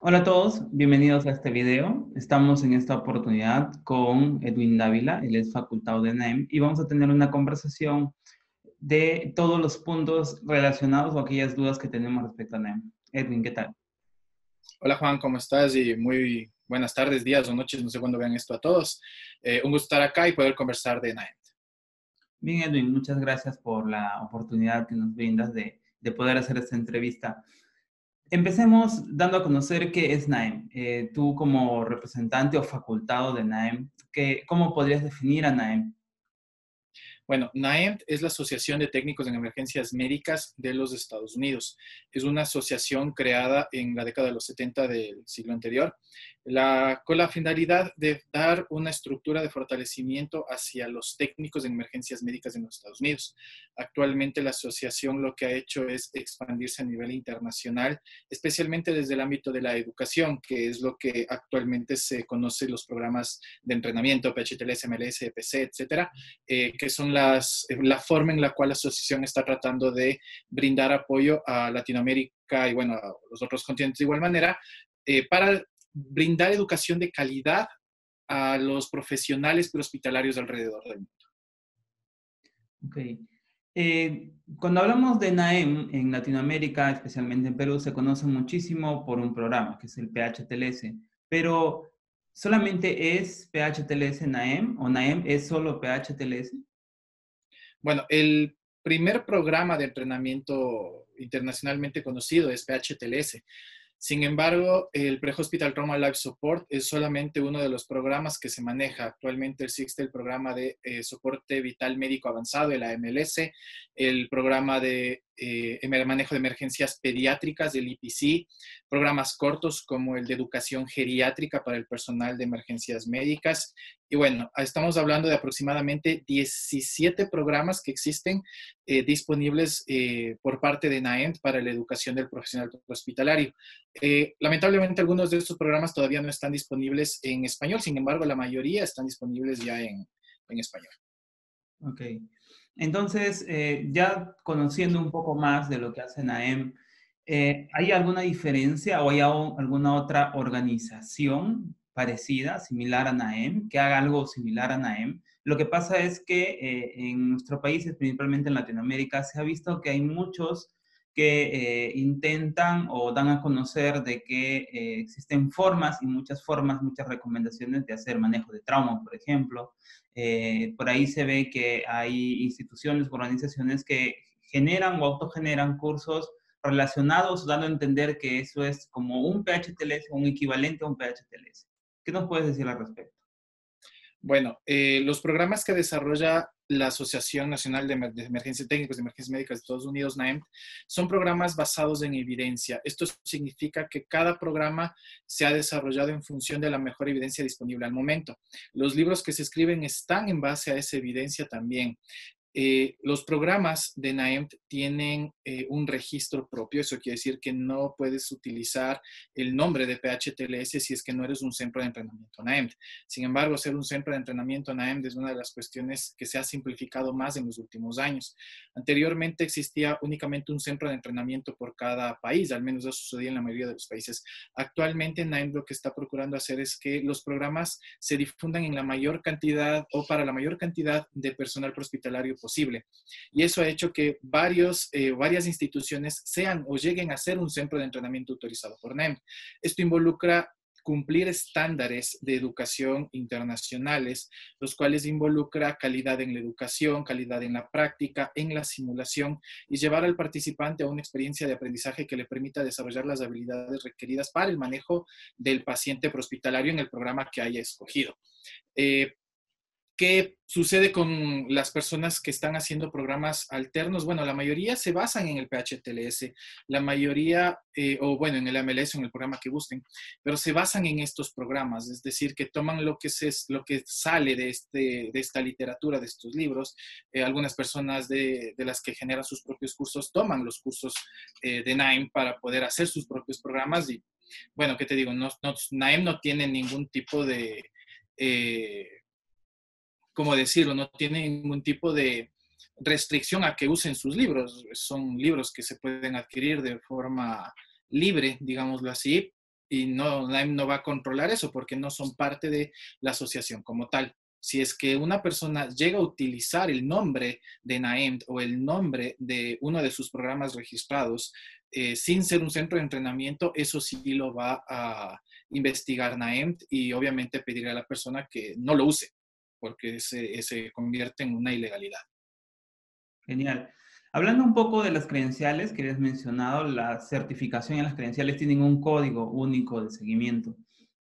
Hola a todos, bienvenidos a este video. Estamos en esta oportunidad con Edwin Dávila, él es facultado de NAEM, y vamos a tener una conversación de todos los puntos relacionados o aquellas dudas que tenemos respecto a NAEM. Edwin, ¿qué tal? Hola Juan, ¿cómo estás? Y muy buenas tardes, días o noches, no sé cuándo vean esto a todos. Eh, un gusto estar acá y poder conversar de NAEM. Bien, Edwin, muchas gracias por la oportunidad que nos brindas de, de poder hacer esta entrevista. Empecemos dando a conocer qué es NAEM. Eh, tú como representante o facultado de NAEM, ¿qué, ¿cómo podrías definir a NAEM? Bueno, NAEM es la Asociación de Técnicos en Emergencias Médicas de los Estados Unidos. Es una asociación creada en la década de los 70 del siglo anterior con la finalidad de dar una estructura de fortalecimiento hacia los técnicos en emergencias médicas en los Estados Unidos. Actualmente la asociación lo que ha hecho es expandirse a nivel internacional, especialmente desde el ámbito de la educación, que es lo que actualmente se conoce los programas de entrenamiento, PHTLS, MLS, EPC, etcétera, eh, que son las, la forma en la cual la asociación está tratando de brindar apoyo a Latinoamérica y bueno, a los otros continentes de igual manera, eh, para brindar educación de calidad a los profesionales prehospitalarios alrededor del mundo. Ok. Eh, cuando hablamos de NAEM en Latinoamérica, especialmente en Perú, se conoce muchísimo por un programa que es el PHTLS, pero ¿solamente es PHTLS NAEM o NAEM es solo PHTLS? Bueno, el primer programa de entrenamiento internacionalmente conocido es PHTLS. Sin embargo, el Pre-Hospital Trauma Life Support es solamente uno de los programas que se maneja. Actualmente existe el programa de eh, soporte vital médico avanzado, el AMLS, el programa de eh, manejo de emergencias pediátricas del IPC, programas cortos como el de educación geriátrica para el personal de emergencias médicas. Y bueno, estamos hablando de aproximadamente 17 programas que existen eh, disponibles eh, por parte de NAENT para la educación del profesional hospitalario. lamentablemente algunos de estos programas todavía no están disponibles en español, sin embargo la mayoría están disponibles ya en, en español. Ok. Entonces, eh, ya conociendo un poco más de lo que hace NAEM, eh, ¿hay alguna diferencia o hay alguna otra organización parecida, similar a NAEM, que haga algo similar a NAEM? Lo que pasa es que eh, en nuestro país, principalmente en Latinoamérica, se ha visto que hay muchos que intentan o dan a conocer de que existen formas y muchas formas, muchas recomendaciones de hacer manejo de trauma, por ejemplo, eh, por ahí se ve que hay instituciones, organizaciones que generan o autogeneran cursos relacionados, dando a entender que eso es como un PHTLS, un equivalente a un PHTLS. ¿Qué nos puedes decir al respecto? Bueno, eh, los programas que desarrolla la Asociación Nacional de, Emergencias Técnicas de Emergencias Médicas de Estados Unidos, NAEM, son programas basados en evidencia. Esto significa que cada programa se ha desarrollado en función de la mejor evidencia disponible al momento. Los libros que se escriben están en base a esa evidencia también. Eh, los programas de NAEMT tienen eh, un registro propio, eso quiere decir que no puedes utilizar el nombre de PHTLS si es que no eres un centro de entrenamiento NAEMT. Sin embargo, ser un centro de entrenamiento NAEMT es una de las cuestiones que se ha simplificado más en los últimos años. Anteriormente existía únicamente un centro de entrenamiento por cada país, al menos eso sucedía en la mayoría de los países. Actualmente NAEMT lo que está procurando hacer es que los programas se difundan en la mayor cantidad o para la mayor cantidad de personal hospitalario posible. Y eso ha hecho que varios, eh, varias instituciones sean o lleguen a ser un centro de entrenamiento autorizado por NEM. Esto involucra cumplir estándares de educación internacionales, los cuales involucra calidad en la educación, calidad en la práctica, en la simulación y llevar al participante a una experiencia de aprendizaje que le permita desarrollar las habilidades requeridas para el manejo del paciente hospitalario en el programa que haya escogido. Eh, ¿Qué sucede con las personas que están haciendo programas alternos? Bueno, la mayoría se basan en el PHTLS, la mayoría, eh, o bueno, en el MLS o en el programa que gusten, pero se basan en estos programas, es decir, que toman lo que, es lo que sale de, este, de esta literatura, de estos libros. Eh, algunas personas de, las que generan sus propios cursos toman los cursos eh, de NAIM para poder hacer sus propios programas y, bueno, ¿qué te digo? No, no, NAIM no tiene ningún tipo de ¿cómo decirlo? No tiene ningún tipo de restricción a que usen sus libros. Son libros que se pueden adquirir de forma libre, digámoslo así, y no, no va a controlar eso porque no son parte de la asociación como tal. Si es que una persona llega a utilizar el nombre de NAEMT o el nombre de uno de sus programas registrados eh, sin ser un centro de entrenamiento, eso sí lo va a investigar NAEMT y obviamente pedirle a la persona que no lo use porque se, se convierte en una ilegalidad. Genial. Hablando un poco de las credenciales que habías mencionado, la certificación y las credenciales tienen un código único de seguimiento.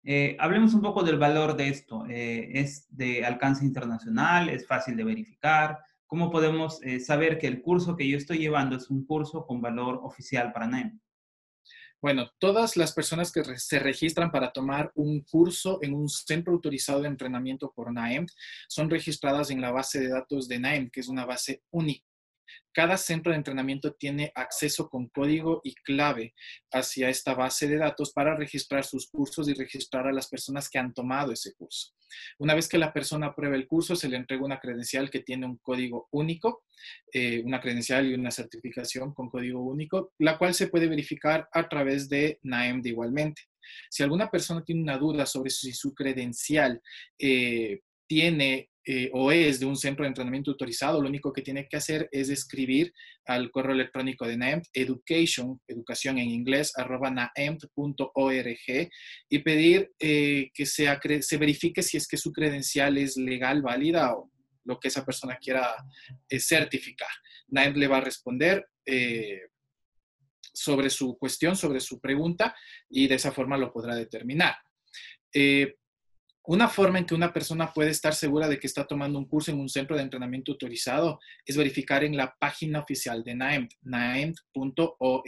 Eh, hablemos un poco del valor de esto. Eh, ¿Es de alcance internacional? ¿Es fácil de verificar? ¿Cómo podemos eh, saber que el curso que yo estoy llevando es un curso con valor oficial para NAEM? Bueno, todas las personas que se registran para tomar un curso en un centro autorizado de entrenamiento por NAEM son registradas en la base de datos de NAEM, que es una base única cada centro de entrenamiento tiene acceso con código y clave hacia esta base de datos para registrar sus cursos y registrar a las personas que han tomado ese curso. Una vez que la persona aprueba el curso, se le entrega una credencial que tiene un código único, eh, una credencial y una certificación con código único, la cual se puede verificar a través de NAEMD igualmente. Si alguna persona tiene una duda sobre si su credencial eh, tiene eh, o es de un centro de entrenamiento autorizado, lo único que tiene que hacer es escribir al correo electrónico de NAEMT, education, educación en inglés, arroba naemt.org y pedir eh, que se verifique si es que su credencial es legal, válida o lo que esa persona quiera eh, certificar. NAEMT le va a responder sobre su cuestión, sobre su pregunta y de esa forma lo podrá determinar. Una forma en que una persona puede estar segura de que está tomando un curso en un centro de entrenamiento autorizado es verificar en la página oficial de NAEMT, naemt.org.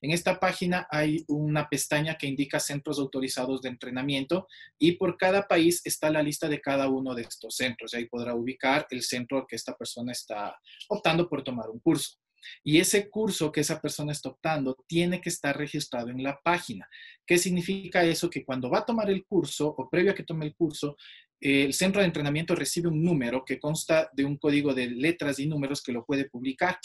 En esta página hay una pestaña que indica centros autorizados de entrenamiento y por cada país está la lista de cada uno de estos centros. Y ahí podrá ubicar el centro al que esta persona está optando por tomar un curso. Y ese curso que esa persona está optando tiene que estar registrado en la página. ¿Qué significa eso? Que cuando va a tomar el curso o previo a que tome el curso, el centro de entrenamiento recibe un número que consta de un código de letras y números que lo puede publicar.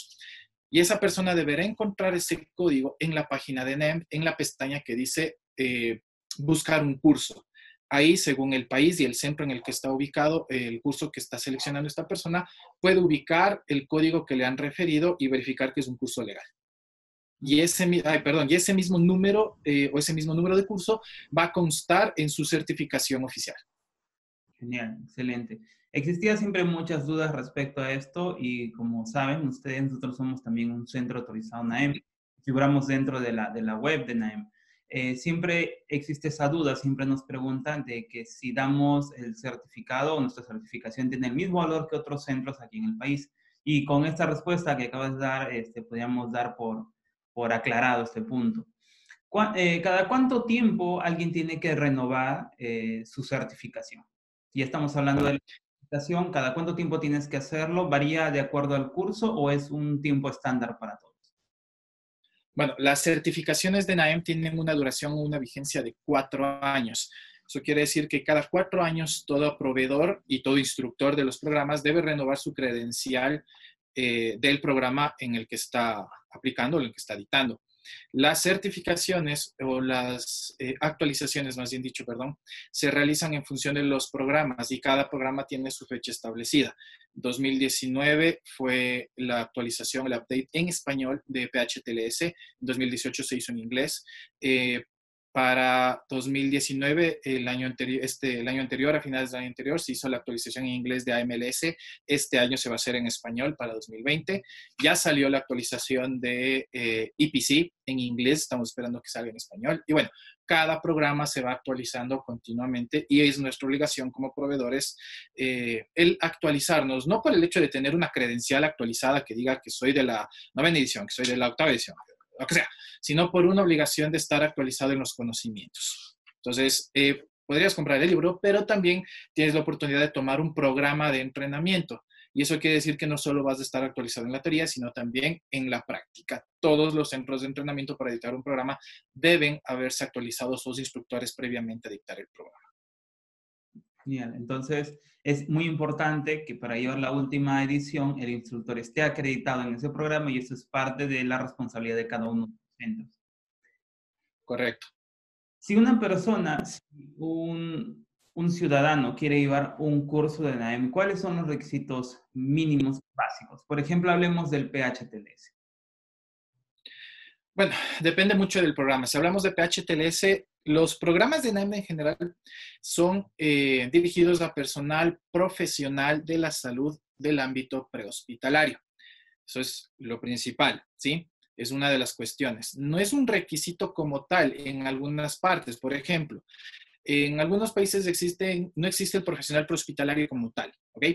Y esa persona deberá encontrar ese código en la página de NEM, en la pestaña que dice eh, buscar un curso. Ahí, según el país y el centro en el que está ubicado el curso que está seleccionando esta persona, puede ubicar el código que le han referido y verificar que es un curso legal. Y ese, perdón, y ese mismo número eh, o ese mismo número de curso va a constar en su certificación oficial. Genial, excelente. Existían siempre muchas dudas respecto a esto y como saben ustedes, nosotros somos también un centro autorizado NAEM. Figuramos dentro de la, de la web de NAEM. Eh, siempre existe esa duda, siempre nos preguntan de que si damos el certificado o nuestra certificación tiene el mismo valor que otros centros aquí en el país. Y con esta respuesta que acabas de dar, este, podríamos dar por, por aclarado este punto. Eh, ¿Cada cuánto tiempo alguien tiene que renovar eh, su certificación? Ya estamos hablando de la certificación, ¿cada cuánto tiempo tienes que hacerlo? ¿Varía de acuerdo al curso o es un tiempo estándar para todos? Bueno, las certificaciones de NAEM tienen una duración o una vigencia de cuatro años. Eso quiere decir que cada cuatro años todo proveedor y todo instructor de los programas debe renovar su credencial eh, del programa en el que está aplicando o en el que está dictando. Las certificaciones o las eh, actualizaciones, más bien dicho, perdón, se realizan en función de los programas y cada programa tiene su fecha establecida. 2019 fue la actualización, el update en español de PHTLS. 2018 se hizo en inglés. Eh, para 2019, el año, anterior, este, el año anterior, a finales del año anterior, se hizo la actualización en inglés de AMLS. Este año se va a hacer en español para 2020. Ya salió la actualización de EPC eh, e en inglés. Estamos esperando que salga en español. Y bueno, cada programa se va actualizando continuamente y es nuestra obligación como proveedores eh, el actualizarnos, no por el hecho de tener una credencial actualizada que diga que soy de la novena edición, que soy de la octava edición, lo que sea, sino por una obligación de estar actualizado en los conocimientos. Entonces, eh, podrías comprar el libro, pero también tienes la oportunidad de tomar un programa de entrenamiento. Y eso quiere decir que no solo vas a estar actualizado en la teoría, sino también en la práctica. Todos los centros de entrenamiento para editar un programa deben haberse actualizado sus instructores previamente a dictar el programa. Genial. Entonces, es muy importante que para llevar la última edición el instructor esté acreditado en ese programa y eso es parte de la responsabilidad de cada uno de los centros. Correcto. Si una persona, un, un ciudadano quiere llevar un curso de NAEM, ¿cuáles son los requisitos mínimos básicos? Por ejemplo, hablemos del PHTLS. Bueno, depende mucho del programa. Si hablamos de PHTLS, los programas de NAEM en general son eh, dirigidos a personal profesional de la salud del ámbito prehospitalario. Eso es lo principal, ¿sí? Es una de las cuestiones. No es un requisito como tal en algunas partes. Por ejemplo, en algunos países existe, no existe el profesional prehospitalario como tal, ¿ok?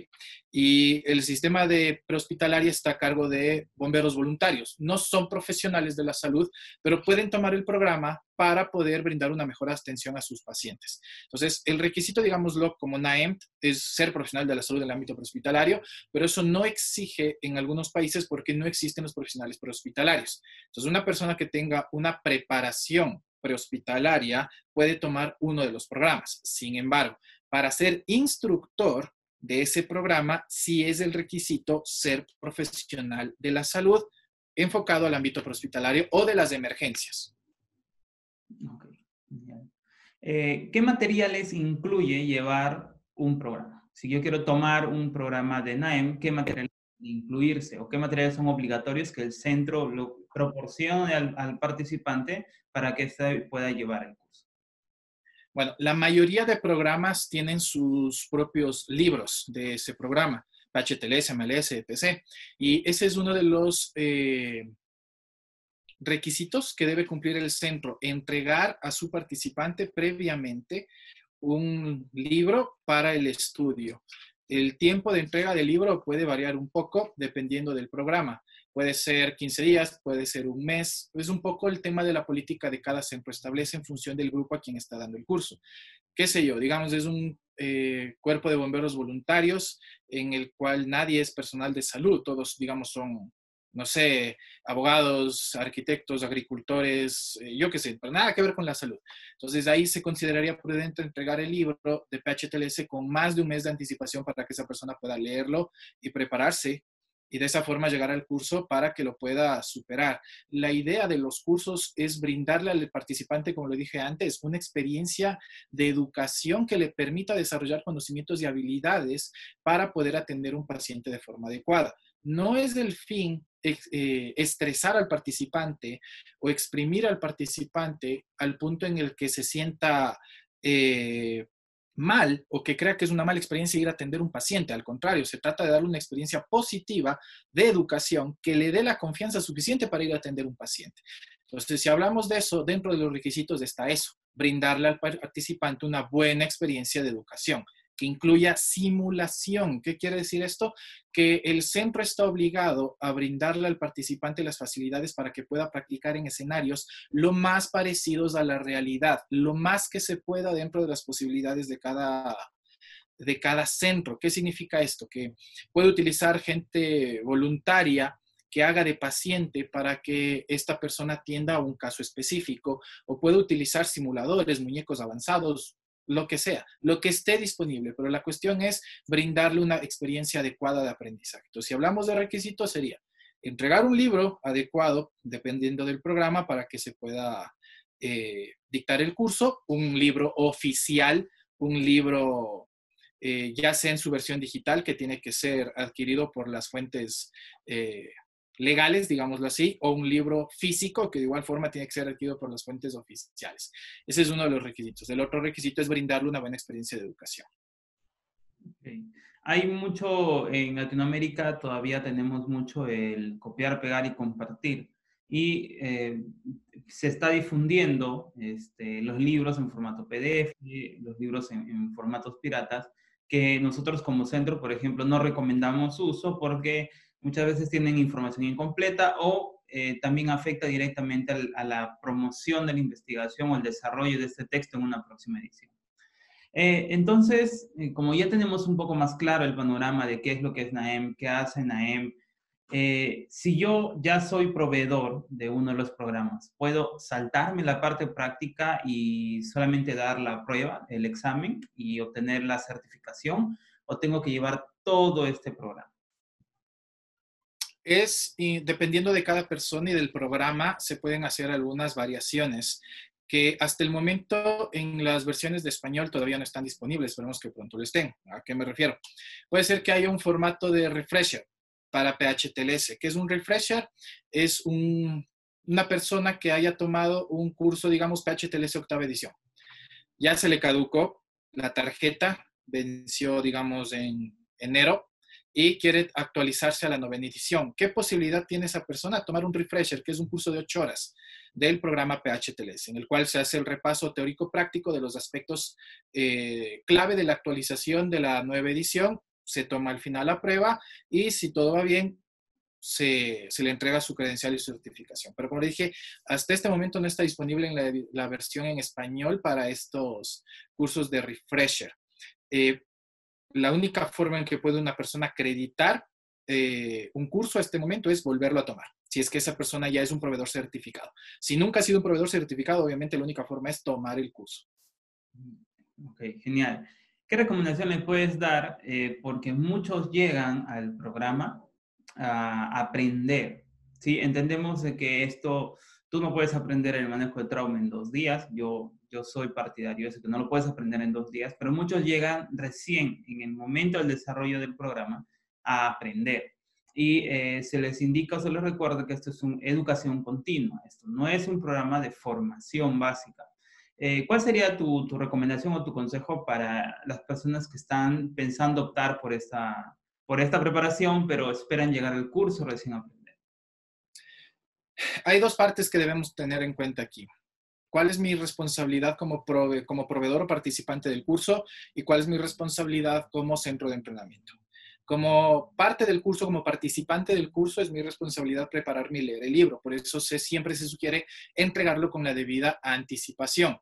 Y el sistema de prehospitalaria está a cargo de bomberos voluntarios. No son profesionales de la salud, pero pueden tomar el programa para poder brindar una mejor atención a sus pacientes. Entonces, el requisito, digámoslo, como NAEMT, es ser profesional de la salud en el ámbito prehospitalario, pero eso no exige en algunos países porque no existen los profesionales prehospitalarios. Entonces, una persona que tenga una preparación prehospitalaria puede tomar uno de los programas. Sin embargo, para ser instructor de ese programa, sí es el requisito ser profesional de la salud enfocado al ámbito prehospitalario o de las emergencias. Eh, ¿Qué materiales incluye llevar un programa? Si yo quiero tomar un programa de NAEM, ¿qué materiales incluirse o qué materiales son obligatorios que el centro lo proporcione al, participante para que se pueda llevar el curso? Bueno, la mayoría de programas tienen sus propios libros de ese programa, HTLS, MLS, etc. Y ese es uno de los eh, requisitos que debe cumplir el centro, entregar a su participante previamente un libro para el estudio. El tiempo de entrega del libro puede variar un poco dependiendo del programa. Puede ser 15 días, puede ser un mes. Es un poco el tema de la política de cada centro establece en función del grupo a quien está dando el curso. ¿Qué sé yo? Digamos, es un eh, cuerpo de bomberos voluntarios en el cual nadie es personal de salud. Todos, digamos, son no sé, abogados, arquitectos, agricultores, eh, yo qué sé, pero nada que ver con la salud. Entonces ahí se consideraría prudente entregar el libro de PHTLS con más de un mes de anticipación para que esa persona pueda leerlo y prepararse y de esa forma llegar al curso para que lo pueda superar. La idea de los cursos es brindarle al participante, como lo dije antes, una experiencia de educación que le permita desarrollar conocimientos y habilidades para poder atender un paciente de forma adecuada. No es el fin eh, estresar al participante o exprimir al participante al punto en el que se sienta eh, mal o que crea que es una mala experiencia ir a atender un paciente. Al contrario, se trata de darle una experiencia positiva de educación que le dé la confianza suficiente para ir a atender un paciente. Entonces, si hablamos de eso, dentro de los requisitos está eso, brindarle al participante una buena experiencia de educación que incluya simulación. ¿Qué quiere decir esto? Que el centro está obligado a brindarle al participante las facilidades para que pueda practicar en escenarios lo más parecidos a la realidad, lo más que se pueda dentro de las posibilidades de cada, de cada centro. ¿Qué significa esto? Que puede utilizar gente voluntaria que haga de paciente para que esta persona atienda a un caso específico o puede utilizar simuladores, muñecos avanzados, lo que sea, lo que esté disponible, pero la cuestión es brindarle una experiencia adecuada de aprendizaje. Entonces, si hablamos de requisitos, sería entregar un libro adecuado, dependiendo del programa, para que se pueda eh, dictar el curso, un libro oficial, un libro eh, ya sea en su versión digital, que tiene que ser adquirido por las fuentes eh, legales, digámoslo así, o un libro físico que de igual forma tiene que ser adquirido por las fuentes oficiales. Ese es uno de los requisitos. El otro requisito es brindarle una buena experiencia de educación. Hay mucho, en Latinoamérica todavía tenemos mucho el copiar, pegar y compartir. Y eh, se está difundiendo este, los libros en formato PDF, los libros en, en formatos piratas, que nosotros como centro, por ejemplo, no recomendamos uso porque muchas veces tienen información incompleta o eh, también afecta directamente a la promoción de la investigación o el desarrollo de este texto en una próxima edición. Eh, entonces, eh, como ya tenemos un poco más claro el panorama de qué es lo que es NAEM, qué hace NAEM, si yo ya soy proveedor de uno de los programas, ¿puedo saltarme la parte práctica y solamente dar la prueba, el examen y obtener la certificación? ¿O tengo que llevar todo este programa? Es, dependiendo de cada persona y del programa, se pueden hacer algunas variaciones que hasta el momento en las versiones de español todavía no están disponibles, esperemos que pronto lo estén. ¿A qué me refiero? Puede ser que haya un formato de refresher, para PHTLS. ¿Qué es un refresher? Es una persona que haya tomado un curso, digamos, PHTLS octava edición. Ya se le caducó la tarjeta, venció, digamos, en enero y quiere actualizarse a la novena edición. ¿Qué posibilidad tiene esa persona? Tomar un refresher, que es un curso de ocho horas del programa PHTLS, en el cual se hace el repaso teórico práctico de los aspectos eh, clave de la actualización de la nueva edición se toma al final la prueba y si todo va bien, se, le entrega su credencial y su certificación. Pero como dije, hasta este momento no está disponible en la, versión en español para estos cursos de refresher. Eh, la única forma en que puede una persona acreditar eh, un curso a este momento es volverlo a tomar, si es que esa persona ya es un proveedor certificado. Si nunca ha sido un proveedor certificado, obviamente la única forma es tomar el curso. Ok, genial. ¿Qué recomendación le puedes dar? Eh, porque muchos llegan al programa a aprender. ¿sí? Entendemos de que esto, tú no puedes aprender el manejo de trauma en dos días. Yo, yo soy partidario de que no lo puedes aprender en dos días, pero muchos llegan recién en el momento del desarrollo del programa a aprender. Y eh, se les indica o se les recuerda que esto es una educación continua. Esto no es un programa de formación básica eh, ¿Cuál sería tu, recomendación o tu consejo para las personas que están pensando optar por esta, por esta preparación, pero esperan llegar al curso recién aprender? Hay dos partes que debemos tener en cuenta aquí. ¿Cuál es mi responsabilidad como, proveedor o participante del curso y cuál es mi responsabilidad como centro de entrenamiento? Como parte del curso, como participante del curso, es mi responsabilidad prepararme y leer el libro. Por eso se, siempre se sugiere entregarlo con la debida anticipación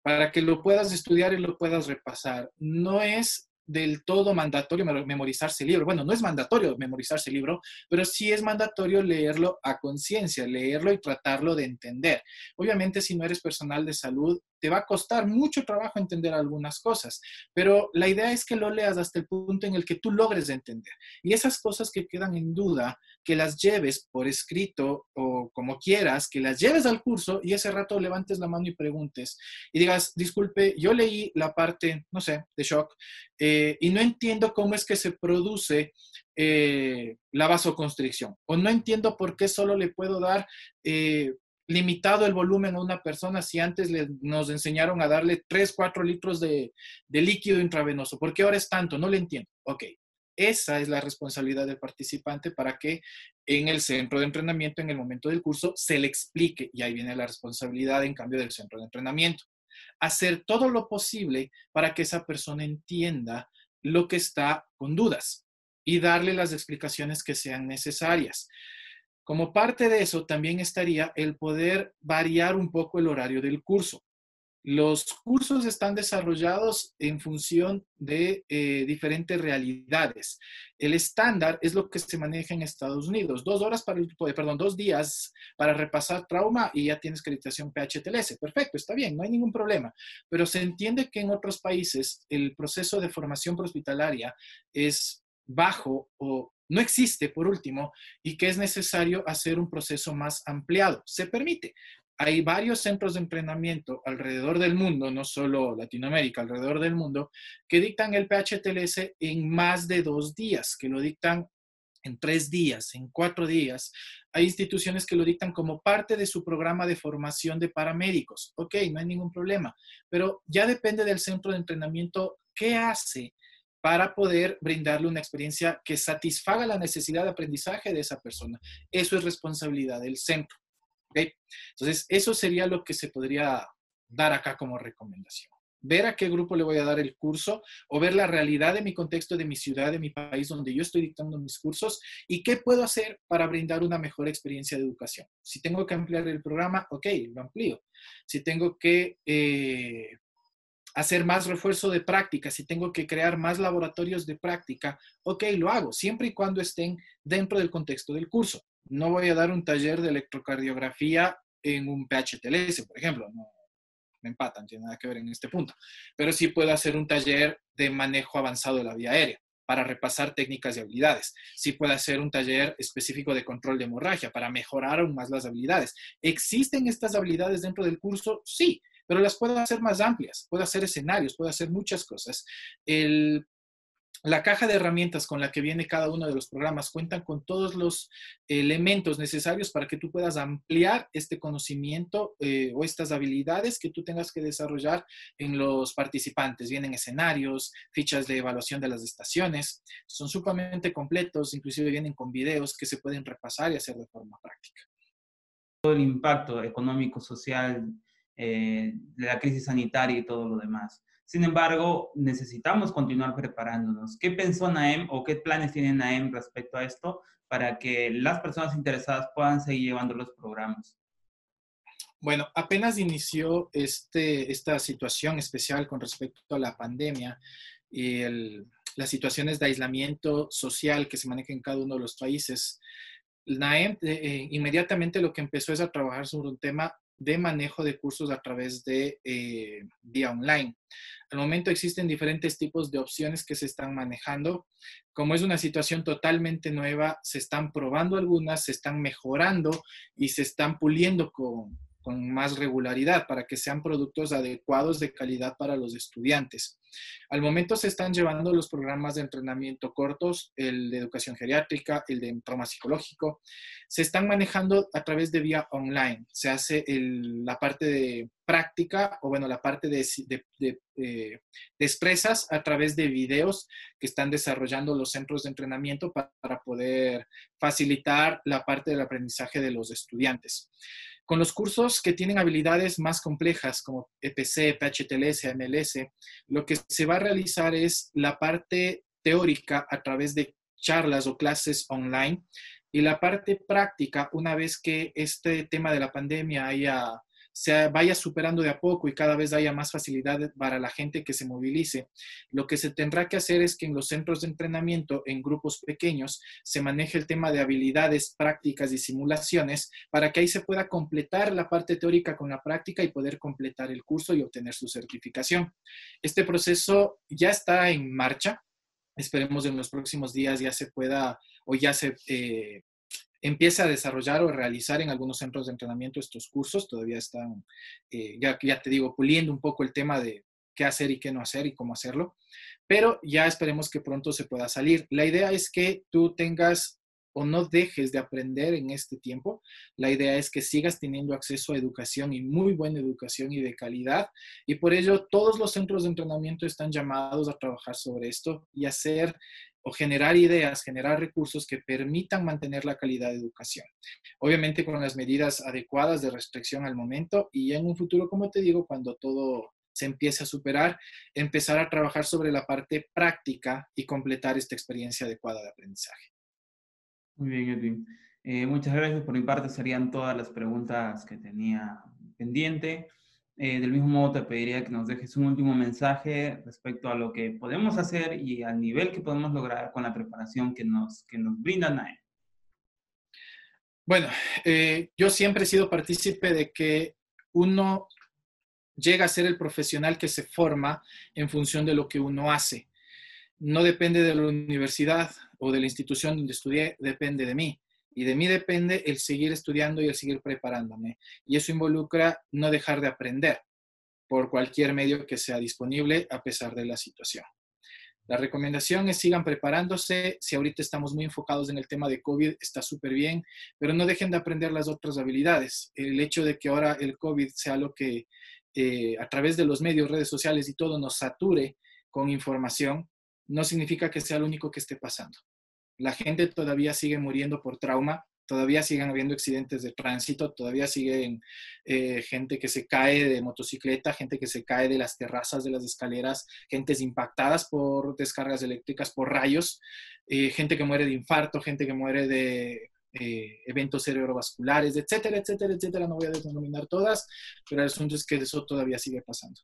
para que lo puedas estudiar y lo puedas repasar. No es del todo mandatorio memorizarse el libro. Bueno, no es mandatorio memorizarse el libro, pero sí es mandatorio leerlo a conciencia, leerlo y tratarlo de entender. Obviamente, si no eres personal de salud, te va a costar mucho trabajo entender algunas cosas, pero la idea es que lo leas hasta el punto en el que tú logres entender. Y esas cosas que quedan en duda, que las lleves por escrito o como quieras, que las lleves al curso y ese rato levantes la mano y preguntes y digas, disculpe, yo leí la parte, no sé, de shock eh, y no entiendo cómo es que se produce eh, la vasoconstricción o no entiendo por qué solo le puedo dar eh, limitado el volumen a una persona si antes nos enseñaron a darle 3, 4 litros de, líquido intravenoso? ¿Por qué ahora es tanto? No le entiendo. Ok, esa es la responsabilidad del participante para que en el centro de entrenamiento, en el momento del curso, se le explique. Y ahí viene la responsabilidad, en cambio, del centro de entrenamiento. Hacer todo lo posible para que esa persona entienda lo que está con dudas y darle las explicaciones que sean necesarias. Como parte de eso también estaría el poder variar un poco el horario del curso. Los cursos están desarrollados en función de eh, diferentes realidades. El estándar es lo que se maneja en Estados Unidos. Dos horas para, perdón, dos días para repasar trauma y ya tienes acreditación PHTLS. Perfecto, está bien, no hay ningún problema. Pero se entiende que en otros países el proceso de formación hospitalaria es bajo o no existe, por último, y que es necesario hacer un proceso más ampliado. Se permite. Hay varios centros de entrenamiento alrededor del mundo, no solo Latinoamérica, alrededor del mundo, que dictan el PHTLS en más de dos días, que lo dictan en tres días, en cuatro días. Hay instituciones que lo dictan como parte de su programa de formación de paramédicos. Ok, no hay ningún problema, pero ya depende del centro de entrenamiento qué hace para poder brindarle una experiencia que satisfaga la necesidad de aprendizaje de esa persona. Eso es responsabilidad del centro. Entonces, eso sería lo que se podría dar acá como recomendación. Ver a qué grupo le voy a dar el curso o ver la realidad de mi contexto, de mi ciudad, de mi país donde yo estoy dictando mis cursos y qué puedo hacer para brindar una mejor experiencia de educación. Si tengo que ampliar el programa, ok, lo amplío. Si tengo que eh, hacer más refuerzo de práctica, si tengo que crear más laboratorios de práctica, ok, lo hago, siempre y cuando estén dentro del contexto del curso. No voy a dar un taller de electrocardiografía en un PHTLS, por ejemplo, no me empatan, tiene nada que ver en este punto, pero sí puedo hacer un taller de manejo avanzado de la vía aérea para repasar técnicas y habilidades. Sí puedo hacer un taller específico de control de hemorragia para mejorar aún más las habilidades. ¿Existen estas habilidades dentro del curso? Sí, pero las puedo hacer más amplias, puedo hacer escenarios, puedo hacer muchas cosas. la caja de herramientas con la que viene cada uno de los programas cuentan con todos los elementos necesarios para que tú puedas ampliar este conocimiento eh, o estas habilidades que tú tengas que desarrollar en los participantes. Vienen escenarios, fichas de evaluación de las estaciones, son sumamente completos, inclusive vienen con videos que se pueden repasar y hacer de forma práctica. Todo el impacto económico, social, eh, la crisis sanitaria y todo lo demás. Sin embargo, necesitamos continuar preparándonos. ¿Qué pensó NAEM o qué planes tiene NAEM respecto a esto para que las personas interesadas puedan seguir llevando los programas? Bueno, apenas inició este, esta situación especial con respecto a la pandemia y las situaciones de aislamiento social que se manejan en cada uno de los países, NAEM eh, eh, inmediatamente lo que empezó es a trabajar sobre un tema de manejo de cursos a través de eh, vía online. Al momento existen diferentes tipos de opciones que se están manejando. Como es una situación totalmente nueva, se están probando algunas, se están mejorando y se están puliendo con, con más regularidad para que sean productos adecuados de calidad para los estudiantes. Al momento se están llevando los programas de entrenamiento cortos, el de educación geriátrica, el de trauma psicológico. Se están manejando a través de vía online. Se hace la parte de práctica o bueno, la parte de, de, de, eh, expresas a través de videos que están desarrollando los centros de entrenamiento para poder facilitar la parte del aprendizaje de los estudiantes. Con los cursos que tienen habilidades más complejas como EPC, PHTLS, MLS, lo que se va a realizar es la parte teórica a través de charlas o clases online y la parte práctica una vez que este tema de la pandemia haya se vaya superando de a poco y cada vez haya más facilidad para la gente que se movilice, lo que se tendrá que hacer es que en los centros de entrenamiento, en grupos pequeños, se maneje el tema de habilidades prácticas y simulaciones para que ahí se pueda completar la parte teórica con la práctica y poder completar el curso y obtener su certificación. Este proceso ya está en marcha. Esperemos en los próximos días ya se pueda o ya se eh, empieza a desarrollar o realizar en algunos centros de entrenamiento estos cursos. Todavía están, eh, ya, ya te digo, puliendo un poco el tema de qué hacer y qué no hacer y cómo hacerlo. Pero ya esperemos que pronto se pueda salir. La idea es que tú tengas o no dejes de aprender en este tiempo. La idea es que sigas teniendo acceso a educación y muy buena educación y de calidad. Y por ello todos los centros de entrenamiento están llamados a trabajar sobre esto y hacer o generar ideas, generar recursos que permitan mantener la calidad de educación. Obviamente con las medidas adecuadas de restricción al momento y en un futuro, como te digo, cuando todo se empiece a superar, empezar a trabajar sobre la parte práctica y completar esta experiencia adecuada de aprendizaje. Muy bien, Edwin. Eh, muchas gracias. Por mi parte serían todas las preguntas que tenía pendiente. Eh, del mismo modo, te pediría que nos dejes un último mensaje respecto a lo que podemos hacer y al nivel que podemos lograr con la preparación que nos, que nos brinda NAE. Bueno, eh, yo siempre he sido partícipe de que uno llega a ser el profesional que se forma en función de lo que uno hace. No depende de la universidad o de la institución donde estudié, depende de mí. Y de mí depende el seguir estudiando y el seguir preparándome. Y eso involucra no dejar de aprender por cualquier medio que sea disponible a pesar de la situación. La recomendación es sigan preparándose. Si ahorita estamos muy enfocados en el tema de COVID, está súper bien, pero no dejen de aprender las otras habilidades. El hecho de que ahora el COVID sea lo que eh, a través de los medios, redes sociales y todo nos sature con información, no significa que sea lo único que esté pasando la gente todavía sigue muriendo por trauma, todavía siguen habiendo accidentes de tránsito, todavía siguen eh, gente que se cae de motocicleta, gente que se cae de las terrazas de las escaleras, gentes impactadas por descargas eléctricas, por rayos, eh, gente que muere de infarto, gente que muere de eh, eventos cerebrovasculares, etcétera, etcétera, etcétera. No voy a denominar todas, pero el asunto es que eso todavía sigue pasando.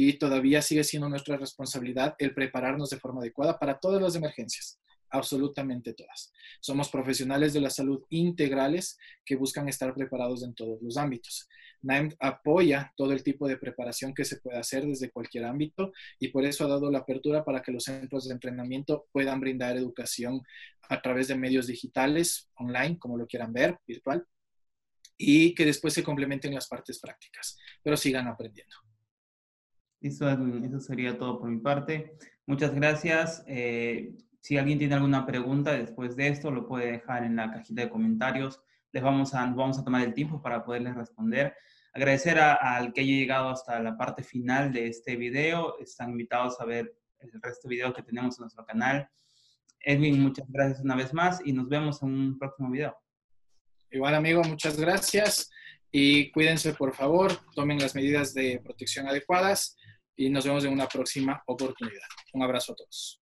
y todavía sigue siendo nuestra responsabilidad el prepararnos de forma adecuada para todas las emergencias, absolutamente todas. Somos profesionales de la salud integrales que buscan estar preparados en todos los ámbitos. NAEM apoya todo el tipo de preparación que se puede hacer desde cualquier ámbito y por eso ha dado la apertura para que los centros de entrenamiento puedan brindar educación a través de medios digitales, online, como lo quieran ver, virtual, y que después se complementen las partes prácticas, pero sigan aprendiendo. Eso, eso sería todo por mi parte. Muchas gracias. Eh, si alguien tiene alguna pregunta después de esto, lo puede dejar en la cajita de comentarios. Les vamos a, vamos a tomar el tiempo para poderles responder. Agradecer al que haya llegado hasta la parte final de este video. Están invitados a ver el resto de videos que tenemos en nuestro canal. Edwin, muchas gracias una vez más y nos vemos en un próximo video. Igual, amigo, muchas gracias y cuídense, por favor, tomen las medidas de protección adecuadas y nos vemos en una próxima oportunidad. Un abrazo a todos.